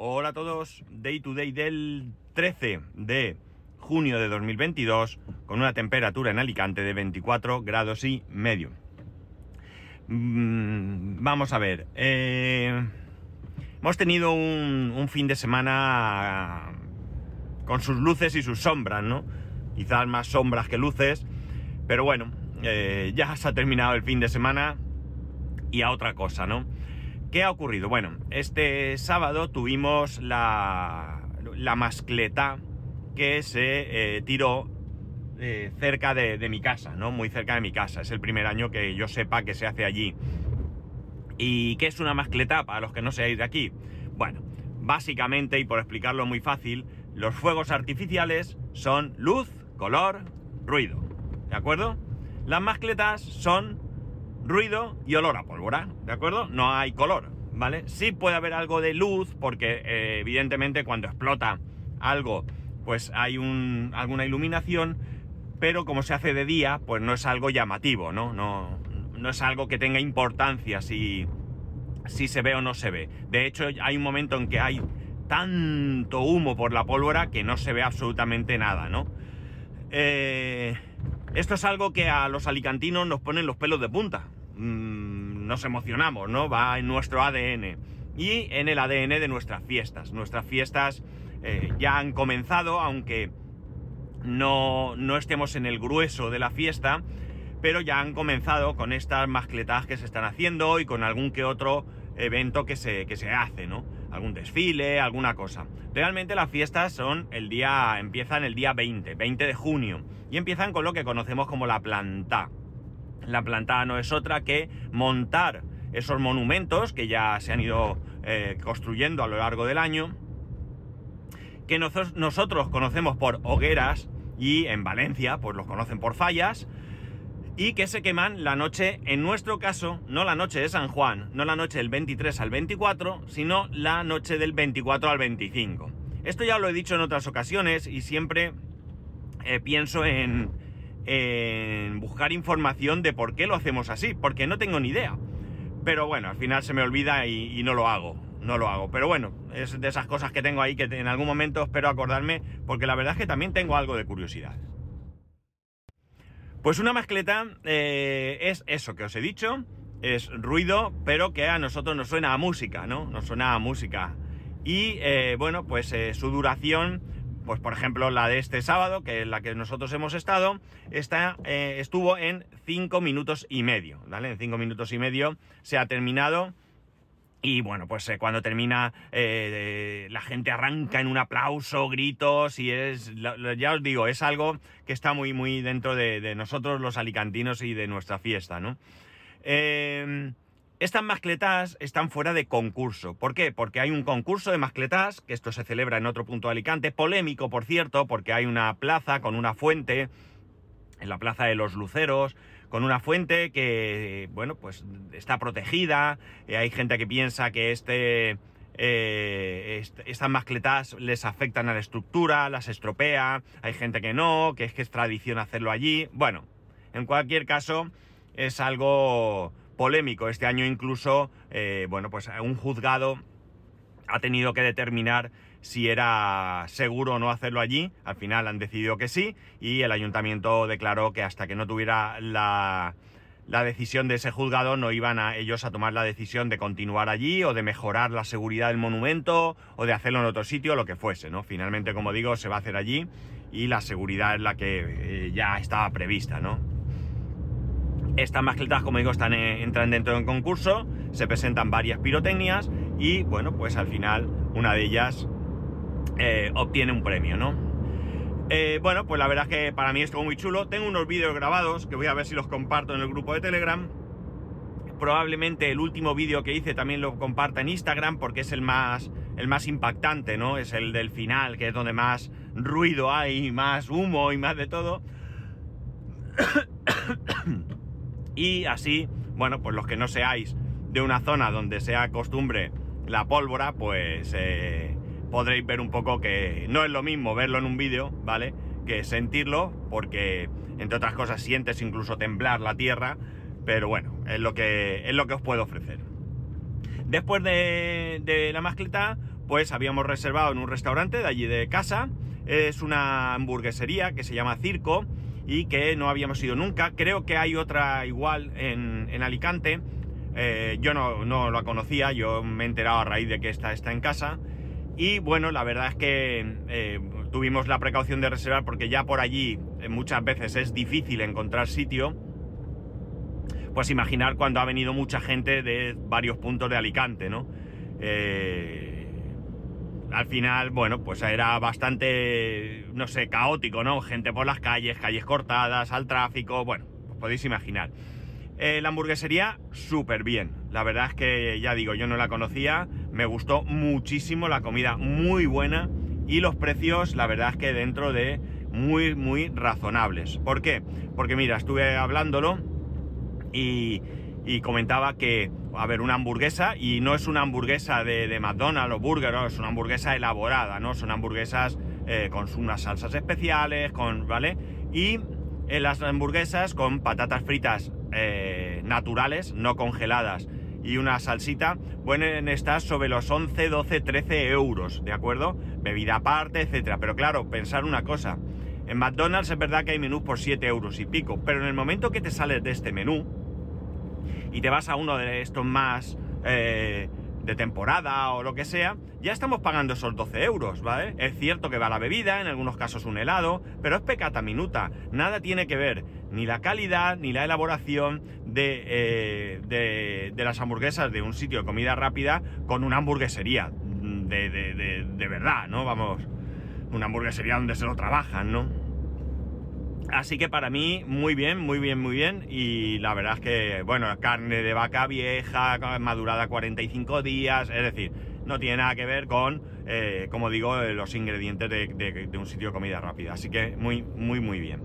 Hola a todos, Day to Day del 13 de junio de 2022 con una temperatura en Alicante de 24 grados y medio. Mm, vamos a ver, eh, hemos tenido un, fin de semana con sus luces y sus sombras, ¿no? Quizás más sombras que luces, pero bueno, eh, ya se ha terminado el fin de semana y a otra cosa, ¿no? ¿Qué ha ocurrido? Bueno, este sábado tuvimos la, la mascleta que se eh, tiró eh, cerca de, de mi casa, ¿no? Muy cerca de mi casa. Es el primer año que yo sepa que se hace allí. ¿Y qué es una mascleta para los que no seáis de aquí? Bueno, básicamente, y por explicarlo muy fácil, los fuegos artificiales son luz, color, ruido. ¿De acuerdo? Las mascletas son ruido y olor a pólvora, ¿de acuerdo? No hay color, ¿vale? Sí puede haber algo de luz, porque eh, evidentemente cuando explota algo, pues hay un, alguna iluminación, pero como se hace de día, pues no es algo llamativo, ¿no? No, no es algo que tenga importancia si, si se ve o no se ve. De hecho, hay un momento en que hay tanto humo por la pólvora que no se ve absolutamente nada, ¿no? Eh, esto es algo que a los alicantinos nos ponen los pelos de punta. Mm, nos emocionamos, ¿no? Va en nuestro ADN. Y en el ADN de nuestras fiestas. Nuestras fiestas eh, ya han comenzado, aunque no, no estemos en el grueso de la fiesta, pero ya han comenzado con estas mascletas que se están haciendo y con algún que otro evento que se, que se hace, ¿no? Algún desfile, alguna cosa. Realmente las fiestas son el día, empiezan el día 20, 20 de junio, y empiezan con lo que conocemos como la planta. La planta no es otra que montar esos monumentos que ya se han ido eh, construyendo a lo largo del año, que nosotros, nosotros conocemos por hogueras y en Valencia pues los conocen por fallas, y que se queman la noche, en nuestro caso, no la noche de San Juan, no la noche del 23 al 24, sino la noche del 24 al 25. Esto ya lo he dicho en otras ocasiones y siempre eh, pienso en, en buscar información de por qué lo hacemos así, porque no tengo ni idea. Pero bueno, al final se me olvida y, no lo hago, no lo hago. Pero bueno, es de esas cosas que tengo ahí que en algún momento espero acordarme, porque la verdad es que también tengo algo de curiosidad. Pues una mascleta eh, es eso que os he dicho, es ruido, pero que a nosotros nos suena a música, ¿no? Nos suena a música. Y eh, bueno, pues eh, su duración, pues por ejemplo la de este sábado, que es la que nosotros hemos estado, está, eh, estuvo en 5 minutos y medio, ¿vale? En 5 minutos y medio se ha terminado. Y bueno, pues eh, cuando termina, eh, la gente arranca en un aplauso, gritos, y es, ya os digo, es algo que está muy, muy dentro de, de nosotros los alicantinos y de nuestra fiesta, ¿no? Eh, estas mascletas están fuera de concurso. ¿Por qué? Porque hay un concurso de mascletas, que esto se celebra en otro punto de Alicante, polémico, por cierto, porque hay una plaza con una fuente, en la plaza de los Luceros, con una fuente que, bueno, pues está protegida. Eh, hay gente que piensa que este, eh, est- estas mascletas les afectan a la estructura, las estropea. Hay gente que no, que es que es tradición hacerlo allí. Bueno, en cualquier caso, es algo polémico. Este año incluso, eh, bueno, pues un juzgado ha tenido que determinar si era seguro o no hacerlo allí. Al final han decidido que sí y el ayuntamiento declaró que hasta que no tuviera la, la decisión de ese juzgado no iban a ellos a tomar la decisión de continuar allí o de mejorar la seguridad del monumento o de hacerlo en otro sitio, lo que fuese, ¿no? Finalmente, como digo, se va a hacer allí y la seguridad es la que eh, ya estaba prevista, ¿no? Estas mascletas, como digo, están en- entran dentro de un concurso, se presentan varias pirotecnias y, bueno, pues al final una de ellas eh, obtiene un premio, ¿no? Eh, bueno, pues la verdad es que para mí estuvo muy chulo. Tengo unos vídeos grabados que voy a ver si los comparto en el grupo de Telegram. Probablemente el último vídeo que hice también lo comparta en Instagram porque es el más, el más impactante, ¿no? Es el del final, que es donde más ruido hay, más humo y más de todo. Y así, bueno, pues los que no seáis de una zona donde sea costumbre la pólvora, pues eh, podréis ver un poco que no es lo mismo verlo en un vídeo, ¿vale? Que sentirlo, porque entre otras cosas sientes incluso temblar la tierra, pero bueno, es lo que, es lo que os puedo ofrecer. Después de, la mascleta, pues habíamos reservado en un restaurante de allí de casa. Es una hamburguesería que se llama Circo y que no habíamos ido nunca. Creo que hay otra igual en, Alicante. Eh, yo no, no, la conocía, yo me he enterado a raíz de que esta está en casa. Y bueno, la verdad es que eh, tuvimos la precaución de reservar porque ya por allí eh, muchas veces es difícil encontrar sitio. Pues imaginar cuando ha venido mucha gente de varios puntos de Alicante, ¿no? Al final, bueno, pues era bastante, no sé, caótico, ¿no? Gente por las calles, calles cortadas, al tráfico, bueno, os podéis imaginar. la hamburguesería, súper bien. La verdad es que, ya digo, yo no la conocía, me gustó muchísimo, la comida muy buena y los precios, la verdad es que dentro de muy, muy razonables. ¿Por qué? Porque mira, estuve hablándolo y, comentaba que, a ver, una hamburguesa, y no es una hamburguesa de, McDonald's o Burger, es una hamburguesa elaborada, ¿no? Son hamburguesas eh, con unas salsas especiales, con, ¿vale? Y en las hamburguesas con patatas fritas eh, naturales, no congeladas, y una salsita, pueden estar sobre los 11, 12, 13 euros, ¿de acuerdo? Bebida aparte, etcétera. Pero claro, pensar una cosa. En McDonald's es verdad que hay menús por 7 euros y pico, pero en el momento que te sales de este menú y te vas a uno de estos más eh, de temporada o lo que sea, ya estamos pagando esos 12 euros, ¿vale? Es cierto que va la bebida, en algunos casos un helado, pero es pecata minuta. Nada tiene que ver ni la calidad ni la elaboración de, eh, de, las hamburguesas de un sitio de comida rápida con una hamburguesería de, de verdad, ¿no? Vamos, una hamburguesería donde se lo trabajan, ¿no? Así que para mí, muy bien, muy bien, muy bien. Y la verdad es que, bueno, carne de vaca vieja, madurada 45 días, es decir, no tiene nada que ver con, eh, como digo, los ingredientes de, un sitio de comida rápida. Así que muy, muy, muy bien.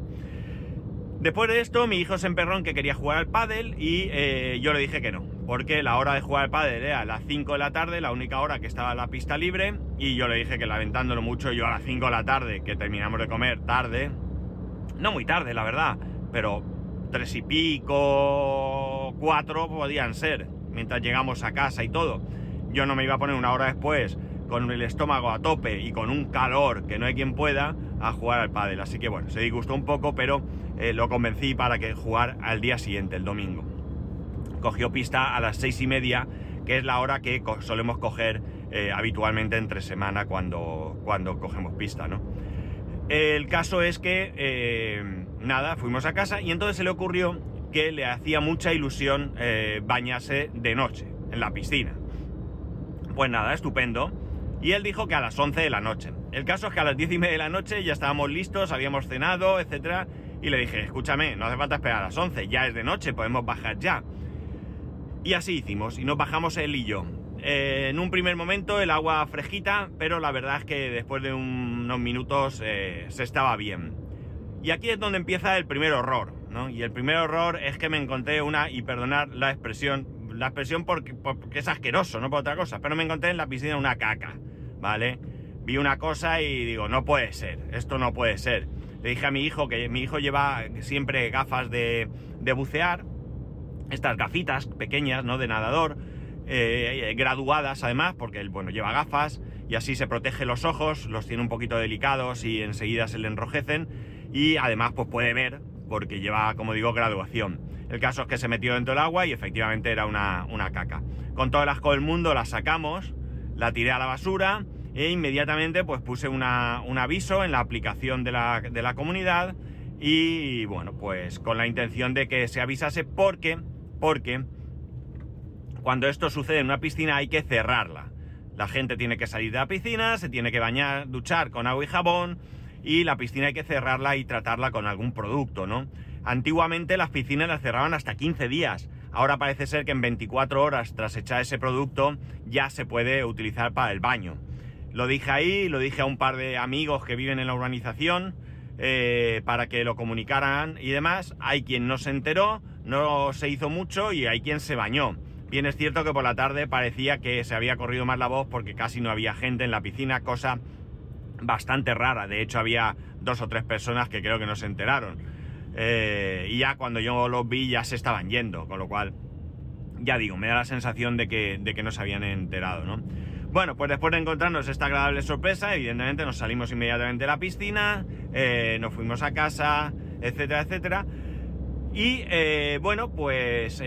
Después de esto, mi hijo se emperró en que quería jugar al pádel y eh, yo le dije que no, porque la hora de jugar al pádel era a las 5 de la tarde, la única hora que estaba la pista libre, y yo le dije que lamentándolo mucho, yo a las 5 de la tarde, que terminamos de comer tarde, no muy tarde, la verdad, pero tres y pico, cuatro podían ser, mientras llegamos a casa y todo. Yo no me iba a poner una hora después con el estómago a tope y con un calor que no hay quien pueda a jugar al pádel. Así que bueno, se disgustó un poco, pero eh, lo convencí para que jugar al día siguiente, el domingo. Cogió pista a las seis y media, que es la hora que solemos coger eh, habitualmente entre semana cuando, cuando cogemos pista, ¿no? El caso es que, eh, nada, fuimos a casa y entonces se le ocurrió que le hacía mucha ilusión eh, bañarse de noche en la piscina. Pues nada, estupendo. Y él dijo que a las 11 de la noche. El caso es que a las 10 y media de la noche ya estábamos listos, habíamos cenado, etc. Y le dije, escúchame, no hace falta esperar a las 11, ya es de noche, podemos bajar ya. Y así hicimos, y nos bajamos él y yo. Eh, en un primer momento el agua fresquita, pero la verdad es que después de unos minutos eh, se estaba bien. Y aquí es donde empieza el primer horror, ¿no? Y el primer horror es que me encontré una, y perdonar la expresión, la expresión porque, porque es asqueroso, no por otra cosa, pero me encontré en la piscina una caca, ¿vale? Vi una cosa y digo, no puede ser, esto no puede ser. Le dije a mi hijo que mi hijo lleva siempre gafas de, de bucear, estas gafitas pequeñas, ¿no? De nadador eh, graduadas además, porque él, bueno, lleva gafas y así se protege los ojos, los tiene un poquito delicados y enseguida se le enrojecen y además pues puede ver porque lleva, como digo, graduación. El caso es que se metió dentro del agua y efectivamente era una, caca. Con todo el asco del mundo la sacamos, la tiré a la basura e inmediatamente pues puse un aviso en la aplicación de la, de la comunidad y bueno, pues con la intención de que se avisase porque, porque cuando esto sucede en una piscina hay que cerrarla. La gente tiene que salir de la piscina, se tiene que bañar, duchar con agua y jabón y la piscina hay que cerrarla y tratarla con algún producto, ¿no? Antiguamente las piscinas las cerraban hasta 15 días. Ahora parece ser que en 24 horas tras echar ese producto ya se puede utilizar para el baño. Lo dije ahí, lo dije a un par de amigos que viven en la urbanización eh, para que lo comunicaran y demás. Hay quien no se enteró, no se hizo mucho y hay quien se bañó. Bien es cierto que por la tarde parecía que se había corrido más la voz porque casi no había gente en la piscina, cosa bastante rara. De hecho, había dos o tres personas que creo que no se enteraron. Eh, y ya cuando yo los vi ya se estaban yendo, con lo cual, ya digo, me da la sensación de que, de que no se habían enterado, ¿no? Bueno, pues después de encontrarnos esta agradable sorpresa, evidentemente nos salimos inmediatamente de la piscina, eh, nos fuimos a casa, etcétera, etcétera. Y eh, bueno, pues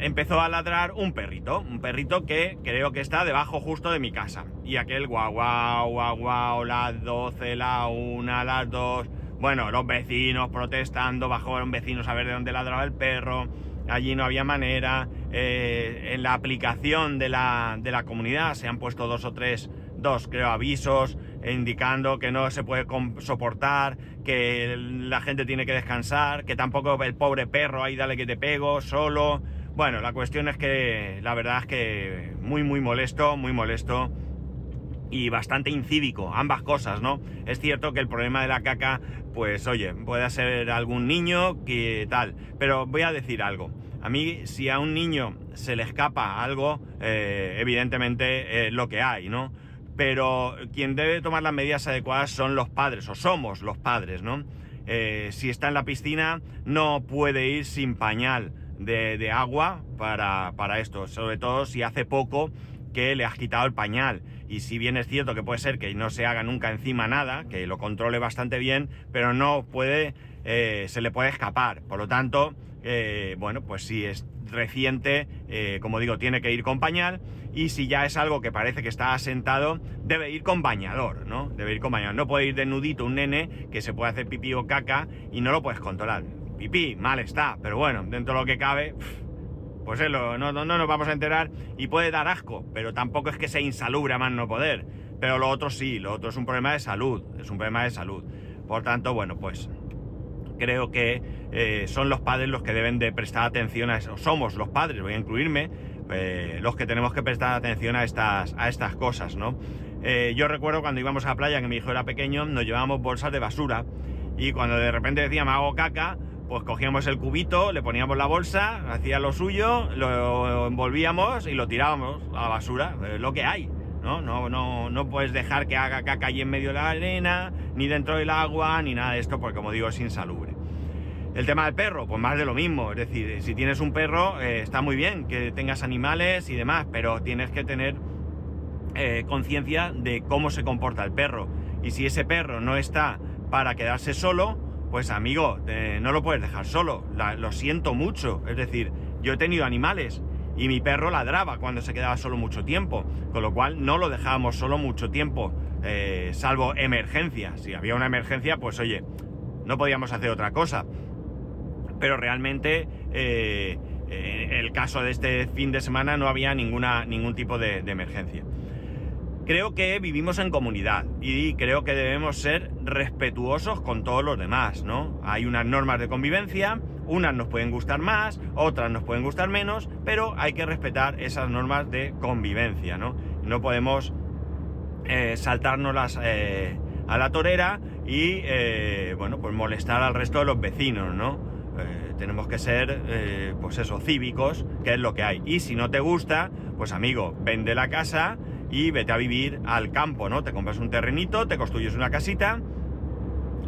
empezó a ladrar un perrito, un perrito que creo que está debajo justo de mi casa. Y aquel guau, guau, guau, guau, las 12, la 1, las 2. Bueno, los vecinos protestando, bajaron vecinos a ver de dónde ladraba el perro. Allí no había manera. Eh, en la aplicación de la, de la comunidad se han puesto dos o tres, dos creo, avisos indicando que no se puede soportar, que la gente tiene que descansar, que tampoco el pobre perro ahí dale que te pego, solo. Bueno, la cuestión es que la verdad es que muy muy molesto, muy molesto y bastante incívico, ambas cosas, ¿no? Es cierto que el problema de la caca, pues oye, puede ser algún niño que tal, pero voy a decir algo. A mí, si a un niño se le escapa algo, eh, evidentemente es lo que hay, ¿no? pero quien debe tomar las medidas adecuadas son los padres, o somos los padres, ¿no? Eh, si está en la piscina, no puede ir sin pañal de, agua para, para, esto, sobre todo si hace poco que le has quitado el pañal. Y si bien es cierto que puede ser que no se haga nunca encima nada, que lo controle bastante bien, pero no puede, eh, se le puede escapar. Por lo tanto, eh, bueno, pues si es reciente, como digo, tiene que ir con pañal y si ya es algo que parece que está asentado, debe ir con bañador, ¿no? Debe ir con bañador. No puede ir de nudito un nene que se puede hacer pipí o caca y no lo puedes controlar. Pipí, mal está, pero bueno, dentro de lo que cabe, pues no, no, no nos vamos a enterar y puede dar asco, pero tampoco es que sea insalubre a más no poder. Pero lo otro sí, lo otro es un problema de salud, es un problema de salud. Por tanto, bueno, pues creo que eh, son los padres los que deben de prestar atención a eso. Somos los padres, voy a incluirme, eh, los que tenemos que prestar atención a estas, a estas cosas, ¿no? Eh, yo recuerdo cuando íbamos a la playa, que mi hijo era pequeño, nos llevábamos bolsas de basura y cuando de repente decíamos hago caca, pues cogíamos el cubito, le poníamos la bolsa, hacía lo suyo, lo envolvíamos y lo tirábamos a la basura, lo que hay. ¿no? No, no, no puedes dejar que haga caca allí en medio de la arena, ni dentro del agua, ni nada de esto, porque como digo, es insalubre. El tema del perro, pues más de lo mismo. Es decir, si tienes un perro, eh, está muy bien que tengas animales y demás, pero tienes que tener eh, conciencia de cómo se comporta el perro. Y si ese perro no está para quedarse solo, pues amigo, no lo puedes dejar solo. lo siento mucho. Es decir, yo he tenido animales y mi perro ladraba cuando se quedaba solo mucho tiempo, con lo cual no lo dejábamos solo mucho tiempo, eh, salvo emergencia. Si había una emergencia, pues oye, no podíamos hacer otra cosa pero realmente eh, en el caso de este fin de semana no había ninguna, ningún tipo de, emergencia. Creo que vivimos en comunidad y creo que debemos ser respetuosos con todos los demás, ¿no? Hay unas normas de convivencia, unas nos pueden gustar más, otras nos pueden gustar menos, pero hay que respetar esas normas de convivencia, ¿no? No podemos eh, saltárnoslas eh, a la torera y, bueno, pues molestar al resto de los vecinos, ¿no? Eh, tenemos que ser, eh, pues eso, cívicos, que es lo que hay. Y si no te gusta, pues amigo, vende la casa y vete a vivir al campo, ¿no? Te compras un terrenito, te construyes una casita,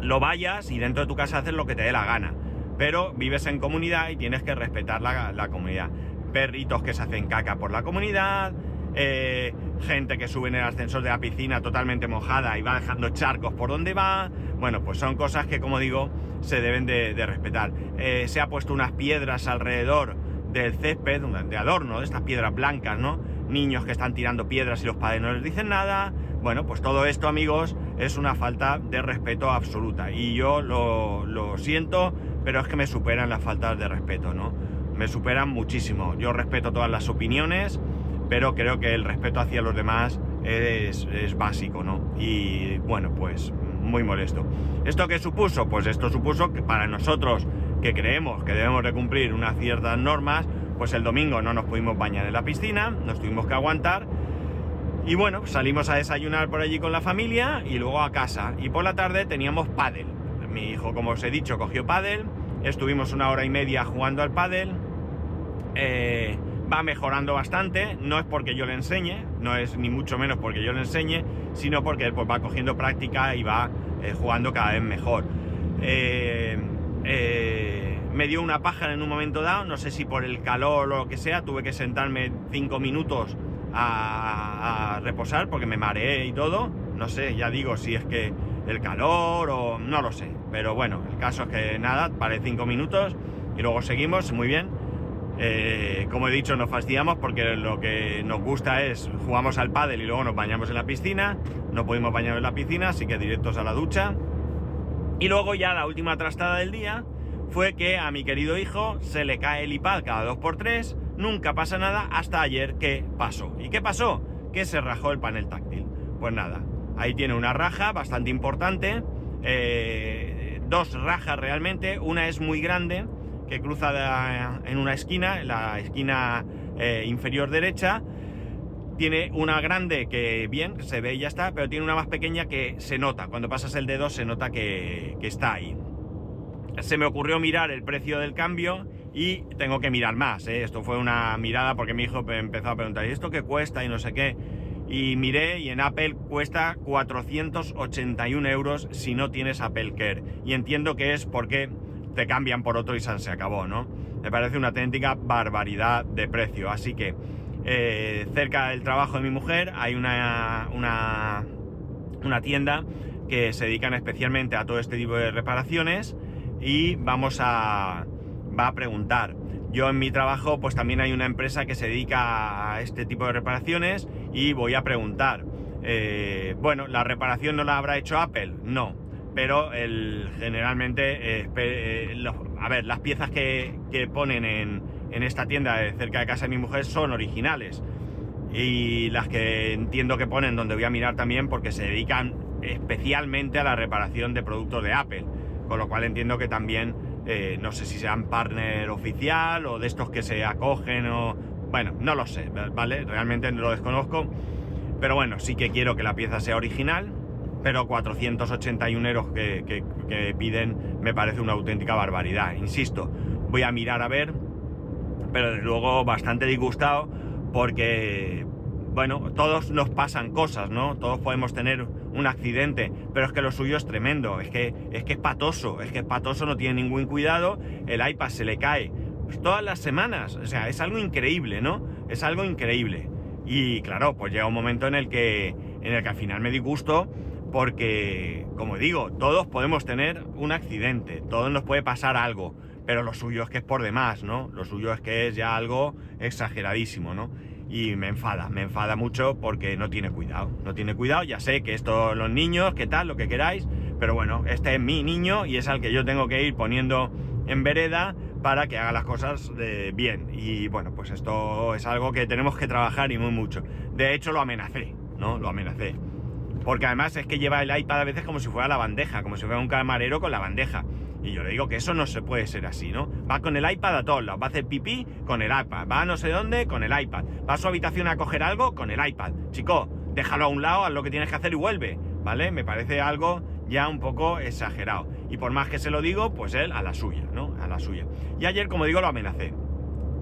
lo vayas y dentro de tu casa haces lo que te dé la gana. Pero vives en comunidad y tienes que respetar la, la comunidad. Perritos que se hacen caca por la comunidad, eh, gente que sube en el ascensor de la piscina totalmente mojada y va dejando charcos por donde va. Bueno, pues son cosas que, como digo, se deben de, respetar. Eh, se ha puesto unas piedras alrededor del césped, de adorno, de estas piedras blancas, ¿no? Niños que están tirando piedras y los padres no les dicen nada. Bueno, pues todo esto, amigos, es una falta de respeto absoluta. Y yo lo, lo siento, pero es que me superan las faltas de respeto, ¿no? Me superan muchísimo. Yo respeto todas las opiniones pero creo que el respeto hacia los demás es, básico, ¿no? Y bueno, pues muy molesto. ¿Esto qué supuso? Pues esto supuso que para nosotros que creemos que debemos de cumplir unas ciertas normas, pues el domingo no nos pudimos bañar en la piscina, nos tuvimos que aguantar. Y bueno, salimos a desayunar por allí con la familia y luego a casa. Y por la tarde teníamos pádel. Mi hijo, como os he dicho, cogió pádel. Estuvimos una hora y media jugando al pádel. Eh, va mejorando bastante, no es porque yo le enseñe, no es ni mucho menos porque yo le enseñe, sino porque pues, va cogiendo práctica y va eh, jugando cada vez mejor. Eh, eh, me dio una pájara en un momento dado, no sé si por el calor o lo que sea, tuve que sentarme cinco minutos a, reposar porque me mareé y todo. No sé, ya digo si es que el calor o no lo sé. Pero bueno, el caso es que nada, paré cinco minutos y luego seguimos, muy bien. Eh, como he dicho, nos fastidiamos porque lo que nos gusta es jugamos al pádel y luego nos bañamos en la piscina. No pudimos bañar en la piscina, así que directos a la ducha. Y luego ya la última trastada del día fue que a mi querido hijo se le cae el iPad cada 2x3, nunca pasa nada hasta ayer que pasó. ¿Y qué pasó? Que se rajó el panel táctil. Pues nada, ahí tiene una raja bastante importante, eh, dos rajas realmente, una es muy grande que cruza en una esquina, en la esquina eh, inferior derecha, tiene una grande que bien, se ve y ya está, pero tiene una más pequeña que se nota, cuando pasas el dedo se nota que, está ahí. Se me ocurrió mirar el precio del cambio y tengo que mirar más. ¿eh? Esto fue una mirada porque mi hijo empezó a preguntar, ¿y esto qué cuesta? Y no sé qué. Y miré y en Apple cuesta 481 euros si no tienes Apple Care. Y entiendo que es porque te cambian por otro y se acabó, ¿no? Me parece una auténtica barbaridad de precio. Así que eh, cerca del trabajo de mi mujer hay una, una, una tienda que se dedican especialmente a todo este tipo de reparaciones y vamos a, va a preguntar. Yo en mi trabajo pues también hay una empresa que se dedica a este tipo de reparaciones y voy a preguntar. Eh, bueno, ¿la reparación no la habrá hecho Apple? No pero generalmente, eh, eh, a ver, las piezas que, ponen en, en, esta tienda de cerca de casa de mi mujer son originales. Y las que entiendo que ponen donde voy a mirar también porque se dedican especialmente a la reparación de productos de Apple. Con lo cual entiendo que también, eh, no sé si sean partner oficial o de estos que se acogen o... Bueno, no lo sé, ¿vale? Realmente lo desconozco. Pero bueno, sí que quiero que la pieza sea original pero 481 euros que, piden me parece una auténtica barbaridad. Insisto, voy a mirar a ver, pero desde luego bastante disgustado porque, bueno, todos nos pasan cosas, ¿no? Todos podemos tener un accidente, pero es que lo suyo es tremendo, es que es, que es patoso, es que es patoso, no tiene ningún cuidado, el iPad se le cae pues, todas las semanas, o sea, es algo increíble, ¿no? Es algo increíble. Y claro, pues llega un momento en el que, en el que al final me disgusto porque, como digo, todos podemos tener un accidente, todos nos puede pasar algo, pero lo suyo es que es por demás, ¿no? Lo suyo es que es ya algo exageradísimo, ¿no? Y me enfada, me enfada mucho porque no tiene cuidado, no tiene cuidado, ya sé que esto, los niños, qué tal, lo que queráis, pero bueno, este es mi niño y es al que yo tengo que ir poniendo en vereda para que haga las cosas bien. Y bueno, pues esto es algo que tenemos que trabajar y muy mucho. De hecho, lo amenacé, ¿no? Lo amenacé. Porque además es que lleva el iPad a veces como si fuera la bandeja, como si fuera un camarero con la bandeja. Y yo le digo que eso no se puede ser así, ¿no? Va con el iPad a todos lados, va a hacer pipí con el iPad, va a no sé dónde con el iPad, va a su habitación a coger algo con el iPad. Chico, déjalo a un lado, haz lo que tienes que hacer y vuelve, ¿vale? Me parece algo ya un poco exagerado. Y por más que se lo digo, pues él a la suya, ¿no? A la suya. Y ayer, como digo, lo amenacé.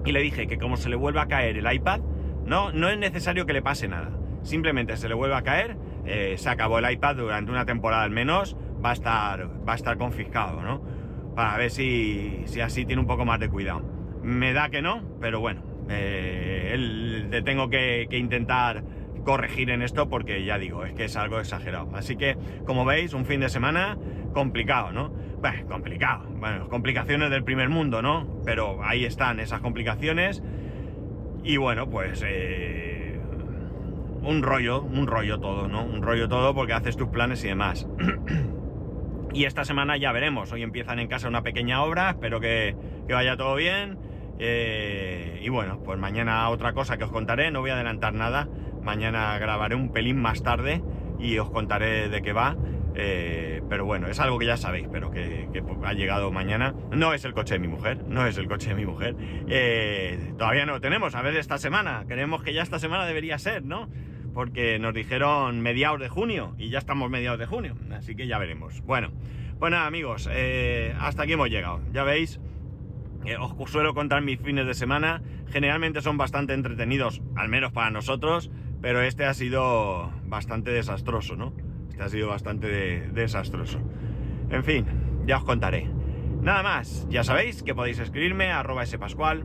Y le dije que como se le vuelva a caer el iPad, no, no es necesario que le pase nada. Simplemente se le vuelva a caer, eh, se acabó el iPad durante una temporada al menos, va a estar, va a estar confiscado, ¿no? Para ver si, si así tiene un poco más de cuidado. Me da que no, pero bueno, eh, tengo que, intentar corregir en esto porque ya digo, es que es algo exagerado. Así que, como veis, un fin de semana complicado, ¿no? Bueno, complicado. Bueno, complicaciones del primer mundo, ¿no? Pero ahí están esas complicaciones. Y bueno, pues eh, un rollo, un rollo todo, ¿no? Un rollo todo porque haces tus planes y demás. y esta semana ya veremos. Hoy empiezan en casa una pequeña obra, espero que, vaya todo bien. Eh, y bueno, pues mañana otra cosa que os contaré, no voy a adelantar nada. Mañana grabaré un pelín más tarde y os contaré de qué va. Eh, pero bueno, es algo que ya sabéis, pero que, ha llegado mañana. No es el coche de mi mujer, no es el coche de mi mujer. Eh, todavía no lo tenemos, a ver esta semana. Creemos que ya esta semana debería ser, ¿no? Porque nos dijeron mediados de junio y ya estamos mediados de junio, así que ya veremos. Bueno, pues nada amigos, eh, hasta aquí hemos llegado. Ya veis, eh, os suelo contar mis fines de semana, generalmente son bastante entretenidos, al menos para nosotros, pero este ha sido bastante desastroso, ¿no? Este ha sido bastante desastroso. En fin, ya os contaré. Nada más, ya sabéis que podéis escribirme a arroba spascual